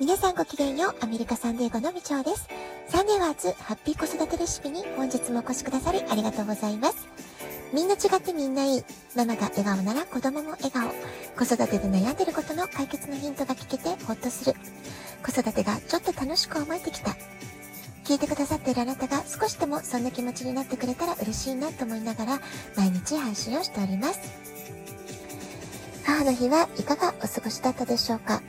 皆さんごきげんよう、アメリカサンデーゴのみちょうです。サンデーワーズハッピー子育てレシピに本日もお越しくださりありがとうございます。みんな違ってみんないい。ママが笑顔なら子供も笑顔。子育てで悩んでることの解決のヒントが聞けてほっとする。子育てがちょっと楽しく思えてきた。聞いてくださっているあなたが少しでもそんな気持ちになってくれたら嬉しいなと思いながら毎日配信をしております。母の日はいかがお過ごしだったでしょうか？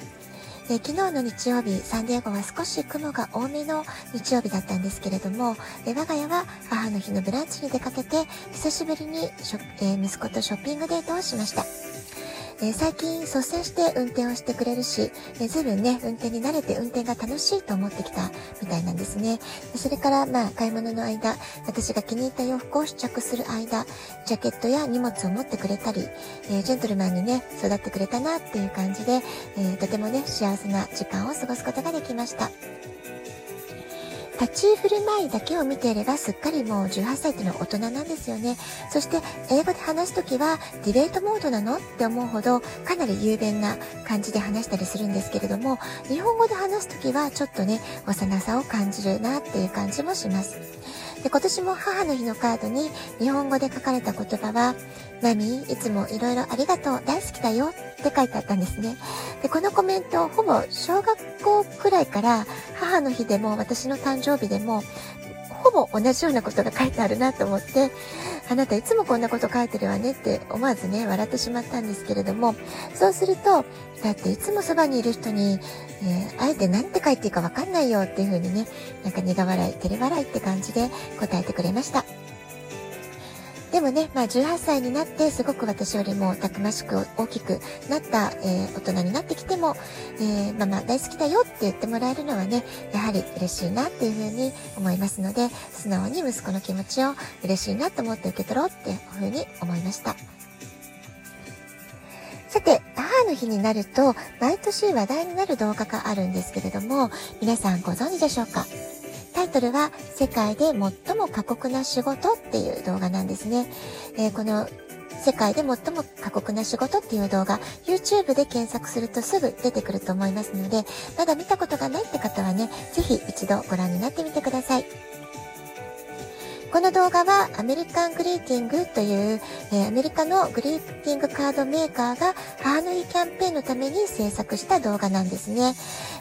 え昨日の日曜日、サンディエゴは少し雲が多めの日曜日だったんですけれども、え我が家は母の日のブランチに出かけて、久しぶりに、え息子とショッピングデートをしました。えー、最近率先して運転をしてくれるし、えー、ずいぶんね、運転に慣れて運転が楽しいと思ってきたみたいなんですね。それから、まあ、買い物の間、私が気に入った洋服を試着する間、ジャケットや荷物を持ってくれたり、えー、ジェントルマンにね、育ってくれたなっていう感じで、えとてもね、幸せな時間を過ごすことができました。立ち振る舞いだけを見ていればすっかりもう18歳っていうのは大人なんですよね。そして英語で話すときはディベートモードなのって思うほどかなり雄弁な感じで話したりするんですけれども、日本語で話すときはちょっとね、幼さを感じるなっていう感じもします。で今年も母の日のカードに日本語で書かれた言葉は、マミー、いつもいろいろありがとう、大好きだよって書いてあったんですね。で、このコメント、ほぼ小学校くらいから母の日でも私の誕生日でも、ほぼ同じようなことが書いてあるなと思って、あなたいつもこんなこと書いてるわねって思わずね、笑ってしまったんですけれども、そうすると、だっていつもそばにいる人に、えー、あえて何て書いていいかわかんないよっていう風にね、なんか苦笑い、照れ笑いって感じで答えてくれました。でもね、まあ18歳になってすごく私よりもたくましく大きくなった、えー、大人になってきても、えー、ママ大好きだよって言ってもらえるのはね、やはり嬉しいなっていうふうに思いますので、素直に息子の気持ちを嬉しいなと思って受け取ろうっていうふうに思いました。さて、母の日になると、毎年話題になる動画があるんですけれども、皆さんご存知でしょうか？トルは世界で最も過酷な仕事っていう動画なんですね。えー、この世界で最も過酷な仕事っていう動画、YouTube で検索するとすぐ出てくると思いますので、まだ見たことがないって方はね、ぜひ一度ご覧になってみてください。の動画はアメリカングリーティングという、えー、アメリカのグリーティングカードメーカーが母の日キャンペーンのために制作した動画なんですね。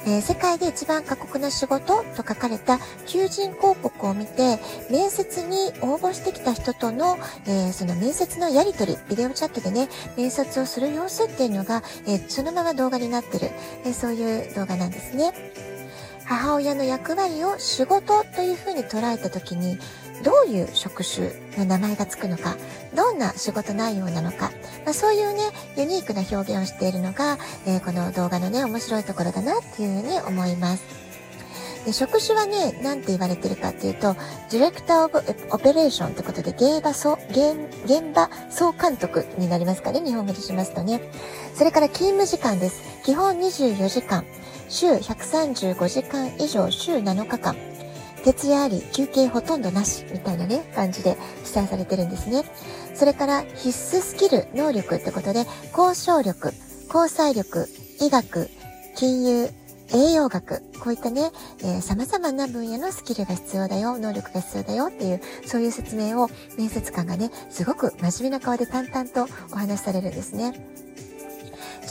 えー、世界で一番過酷な仕事と書かれた求人広告を見て、面接に応募してきた人との、えー、その面接のやりとり、ビデオチャットでね、面接をする様子っていうのが、えそのまま動画になってる、えそういう動画なんですね。母親の役割を仕事というふうに捉えた時にどういう職種の名前がつくのか、どんな仕事内容なのか、まあ、そういうね、ユニークな表現をしているのが、えー、この動画のね、面白いところだなっていうふうに思います。で職種はね、なんて言われてるかっていうと、ディレクターオブオペレーションってことで、現場総、現現場総監督になりますかね、日本語でしますとね。それから勤務時間です。基本24時間、週135時間以上、週7日間。徹夜あり、休憩ほとんどなし、みたいなね、感じで記載されてるんですね。それから必須スキル、能力ってことで、交渉力、交際力、医学、金融、栄養学、こういったね、えー、様々な分野のスキルが必要だよ、能力が必要だよっていう、そういう説明を面接官がね、すごく真面目な顔で淡々とお話しされるんですね。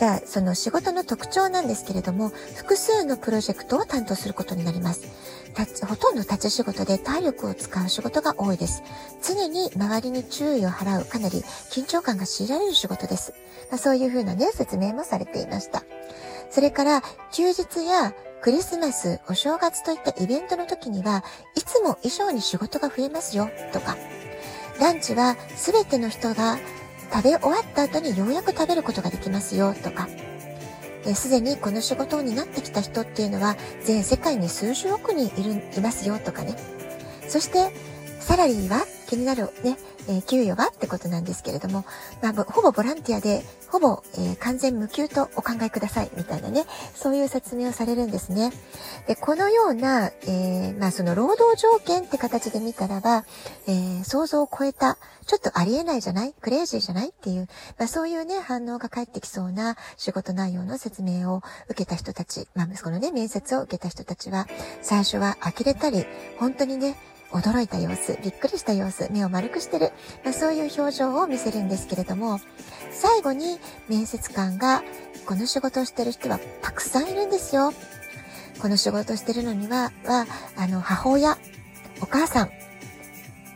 じゃあ、その仕事の特徴なんですけれども、複数のプロジェクトを担当することになります。ほとんど立ち仕事で体力を使う仕事が多いです。常に周りに注意を払う、かなり緊張感が強いられる仕事です。まあ、そういうふうなね、説明もされていました。それから、休日やクリスマス、お正月といったイベントの時には、いつも以上に仕事が増えますよ、とか。ランチは全ての人が食べ終わった後にようやく食べることができますよ、とか。すでにこの仕事を担ってきた人っていうのは全世界に数十億人いる、いますよとかね。そして、サラリーは気になるね、えー、給与はってことなんですけれども、まあ、ほぼボランティアで、ほぼ、えー、完全無給とお考えください、みたいなね、そういう説明をされるんですね。で、このような、えー、まあ、その労働条件って形で見たらば、え想像を超えた、ちょっとありえないじゃない？クレイジーじゃない？っていう、まあ、そういうね、反応が返ってきそうな仕事内容の説明を受けた人たち、まあ、息子のね、面接を受けた人たちは、最初は呆れたり、本当にね、驚いた様子、びっくりした様子、目を丸くしてる、まあ、そういう表情を見せるんですけれども、最後に面接官が、この仕事をしてる人はたくさんいるんですよ。この仕事をしてるのには、は、あの、母親、お母さん、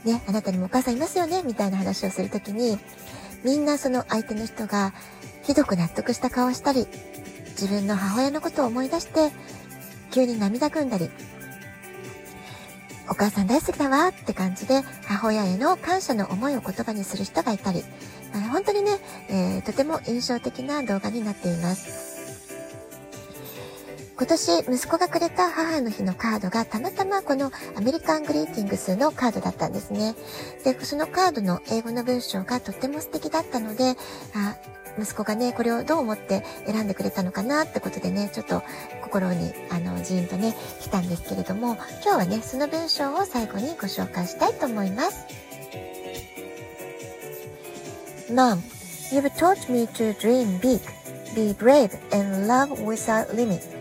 ね、あなたにもお母さんいますよねみたいな話をするときに、みんなその相手の人がひどく納得した顔をしたり、自分の母親のことを思い出して、急に涙ぐんだり、お母さん大好きだわって感じで母親への感謝の思いを言葉にする人がいたり、本当にね、えー、とても印象的な動画になっています。今年息子がくれた母の日のカードがたまたまこのアメリカングリーティングスのカードだったんですね。で、そのカードの英語の文章がとっても素敵だったので、あ息子がね、これをどう思って選んでくれたのかなってことでね、ちょっと心に、あの、ジーンとね、来たんですけれども、今日はね、その文章を最後にご紹介したいと思います。Mom, you've taught me to dream big, be brave, and love without limit.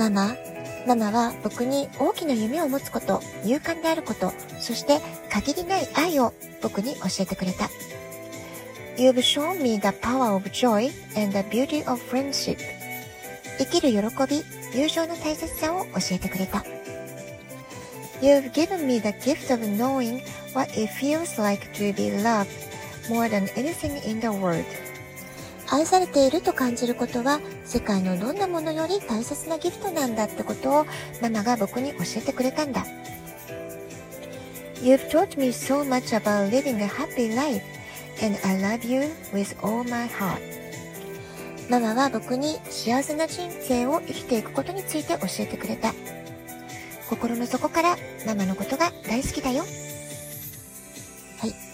ママ、ママは僕に大きな夢を持つこと、勇敢であること、そして限りない愛を僕に教えてくれた。You've shown me the power of joy and the beauty of friendship. 生きる喜び、友情の大切さを教えてくれた。You've given me the gift of knowing what it feels like to be loved more than anything in the world. 愛されていると感じることは世界のどんなものより大切なギフトなんだってことをママが僕に教えてくれたんだ。You've taught me so much about living a happy life and I love you with all my heart. ママは僕に幸せな人生を生きていくことについて教えてくれた。心の底からママのことが大好きだよ。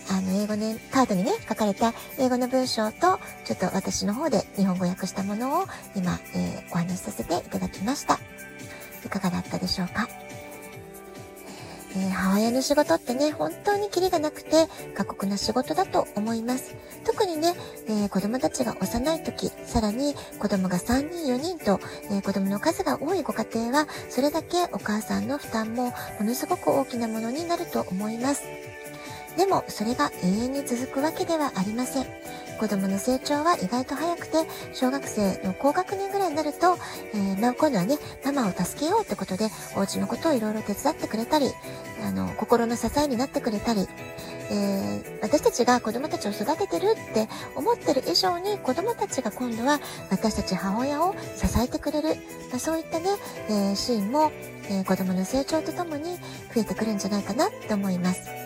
あの、英語ね、カードにね、書かれた英語の文章と、ちょっと私の方で日本語訳したものを今、えー、お話しさせていただきました。いかがだったでしょうか？えー、母親の仕事ってね、本当にキリがなくて過酷な仕事だと思います。特にね、えー、子供たちが幼い時、さらに子供が3人、4人と、えー、子供の数が多いご家庭は、それだけお母さんの負担もものすごく大きなものになると思います。でも、それが永遠に続くわけではありません。子供の成長は意外と早くて、小学生の高学年ぐらいになると、えー、まあ、今度はね、ママを助けようってことで、お家のことをいろいろ手伝ってくれたり、あの、心の支えになってくれたり、えー、私たちが子供たちを育ててるって思ってる以上に子供たちが今度は私たち母親を支えてくれる、まあ、そういったね、えー、シーンも、えー、子供の成長とともに増えてくるんじゃないかなと思います。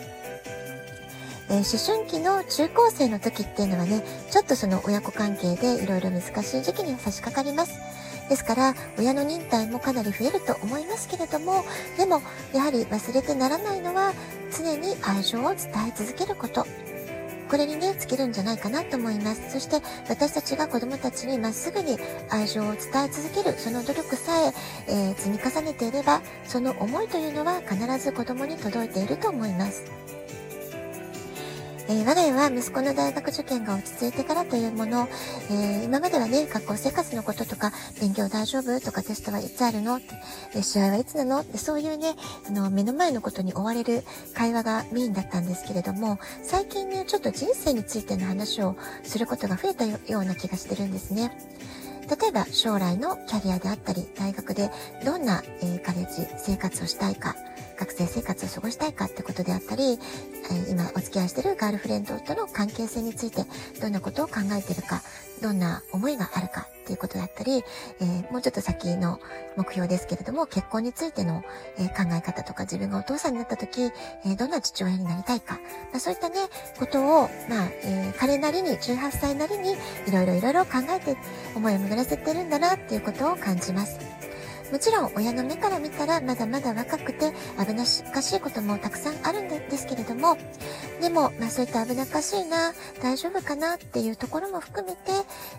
えー、思春期の中高生の時っていうのはね、ちょっとその親子関係でいろいろ難しい時期には差し掛かります。ですから、親の忍耐もかなり増えると思いますけれども、でも、やはり忘れてならないのは、常に愛情を伝え続けること。これにね、尽きるんじゃないかなと思います。そして、私たちが子供たちにまっすぐに愛情を伝え続ける、その努力さええー、積み重ねていれば、その思いというのは必ず子供に届いていると思います。えー、我が家は息子の大学受験が落ち着いてからというもの、えー、今まではね、学校生活のこととか、勉強大丈夫とかテストはいつあるの？って、え試合はいつなの？ってそういうね、あの、目の前のことに追われる会話がメインだったんですけれども、最近ね、ちょっと人生についての話をすることが増えたような気がしてるんですね。例えば将来のキャリアであったり、大学でどんな、えー、カレッジ生活をしたいか、学生生活を過ごしたいかってことであったり、今お付き合いしてるガールフレンドとの関係性についてどんなことを考えてるか、どんな思いがあるかっていうことだったり、えー、もうちょっと先の目標ですけれども、結婚についての、えー、考え方とか自分がお父さんになった時、えー、どんな父親になりたいか、まあ、そういったね、ことを、まあ、え彼なりに、18歳なりに、いろいろいろいろ考えて思いを巡らせてるんだなっていうことを感じます。もちろん親の目から見たらまだまだ若くて危なっかしいこともたくさんあるんですけれども、でも、まあそういった危なっかしいな、大丈夫かなっていうところも含めて、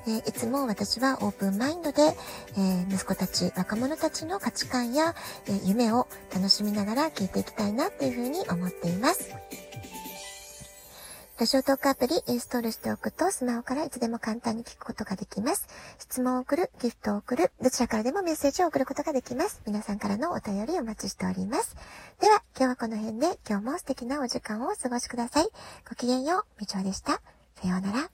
えー、いつも私はオープンマインドで、えー、息子たち、若者たちの価値観や、えー、夢を楽しみながら聞いていきたいなっていうふうに思っています。ラジオトークアプリインストールしておくとスマホからいつでも簡単に聞くことができます。質問を送る、ギフトを送る、どちらからでもメッセージを送ることができます。皆さんからのお便りお待ちしております。では、今日はこの辺で今日も素敵なお時間をお過ごしください。ごきげんよう、みちょでした。さようなら。